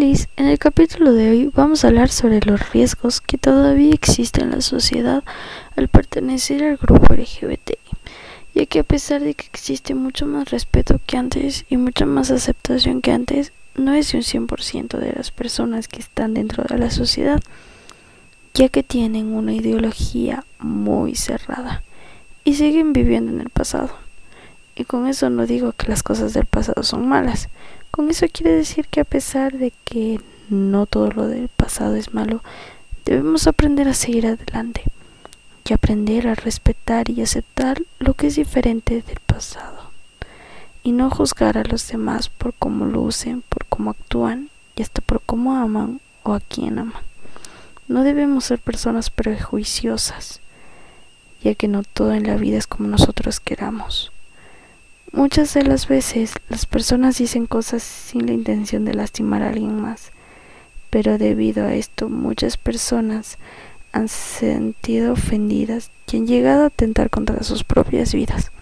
En el capítulo de hoy vamos a hablar sobre los riesgos que todavía existen en la sociedad al pertenecer al grupo LGBTI, ya que a pesar de que existe mucho más respeto que antes y mucha más aceptación que antes, no es un 100% de las personas que están dentro de la sociedad, ya que tienen una ideología muy cerrada y siguen viviendo en el pasado. Y con eso no digo que las cosas del pasado son malas, con eso quiere decir que a pesar de que no todo lo del pasado es malo, debemos aprender a seguir adelante y aprender a respetar y aceptar lo que es diferente del pasado y no juzgar a los demás por cómo lucen, por cómo actúan y hasta por cómo aman o a quién aman. No debemos ser personas prejuiciosas, ya que no todo en la vida es como nosotros queramos. Muchas de las veces las personas dicen cosas sin la intención de lastimar a alguien más, pero debido a esto muchas personas han sentido ofendidas y han llegado a atentar contra sus propias vidas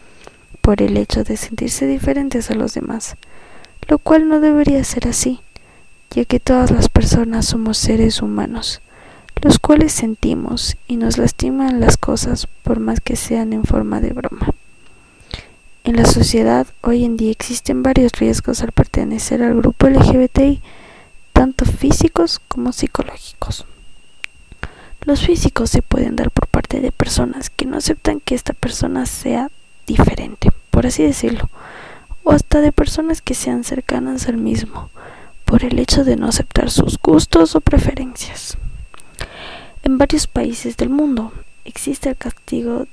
por el hecho de sentirse diferentes a los demás, lo cual no debería ser así, ya que todas las personas somos seres humanos, los cuales sentimos y nos lastiman las cosas por más que sean en forma de broma. En la sociedad hoy en día existen varios riesgos al pertenecer al grupo LGBTI, tanto físicos como psicológicos. Los físicos se pueden dar por parte de personas que no aceptan que esta persona sea diferente, por así decirlo, o hasta de personas que sean cercanas al mismo, por el hecho de no aceptar sus gustos o preferencias. En varios países del mundo existe el castigo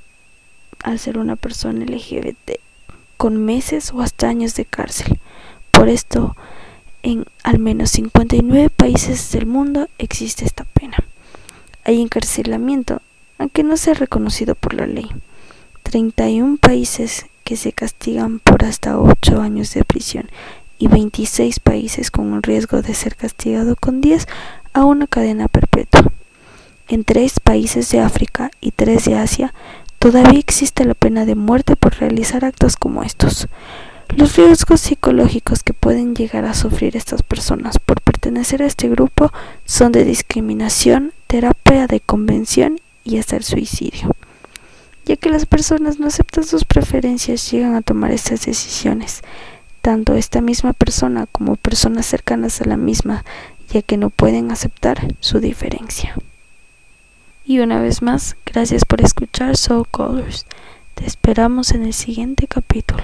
al ser una persona LGBT con meses o hasta años de cárcel. Por esto, en al menos 59 países del mundo existe esta pena. Hay encarcelamiento, aunque no sea reconocido por la ley. 31 países que se castigan por hasta 8 años de prisión y 26 países con un riesgo de ser castigado con 10 a una cadena perpetua. En tres países de África y tres de Asia Todavía existe la pena de muerte por realizar actos como estos. Los riesgos psicológicos que pueden llegar a sufrir estas personas por pertenecer a este grupo son de discriminación, terapia de convención y hasta el suicidio. Ya que las personas no aceptan sus preferencias, llegan a tomar estas decisiones, tanto esta misma persona como personas cercanas a la misma, ya que no pueden aceptar su diferencia. Y una vez más, gracias por escuchar Soul Colors. Te esperamos en el siguiente capítulo.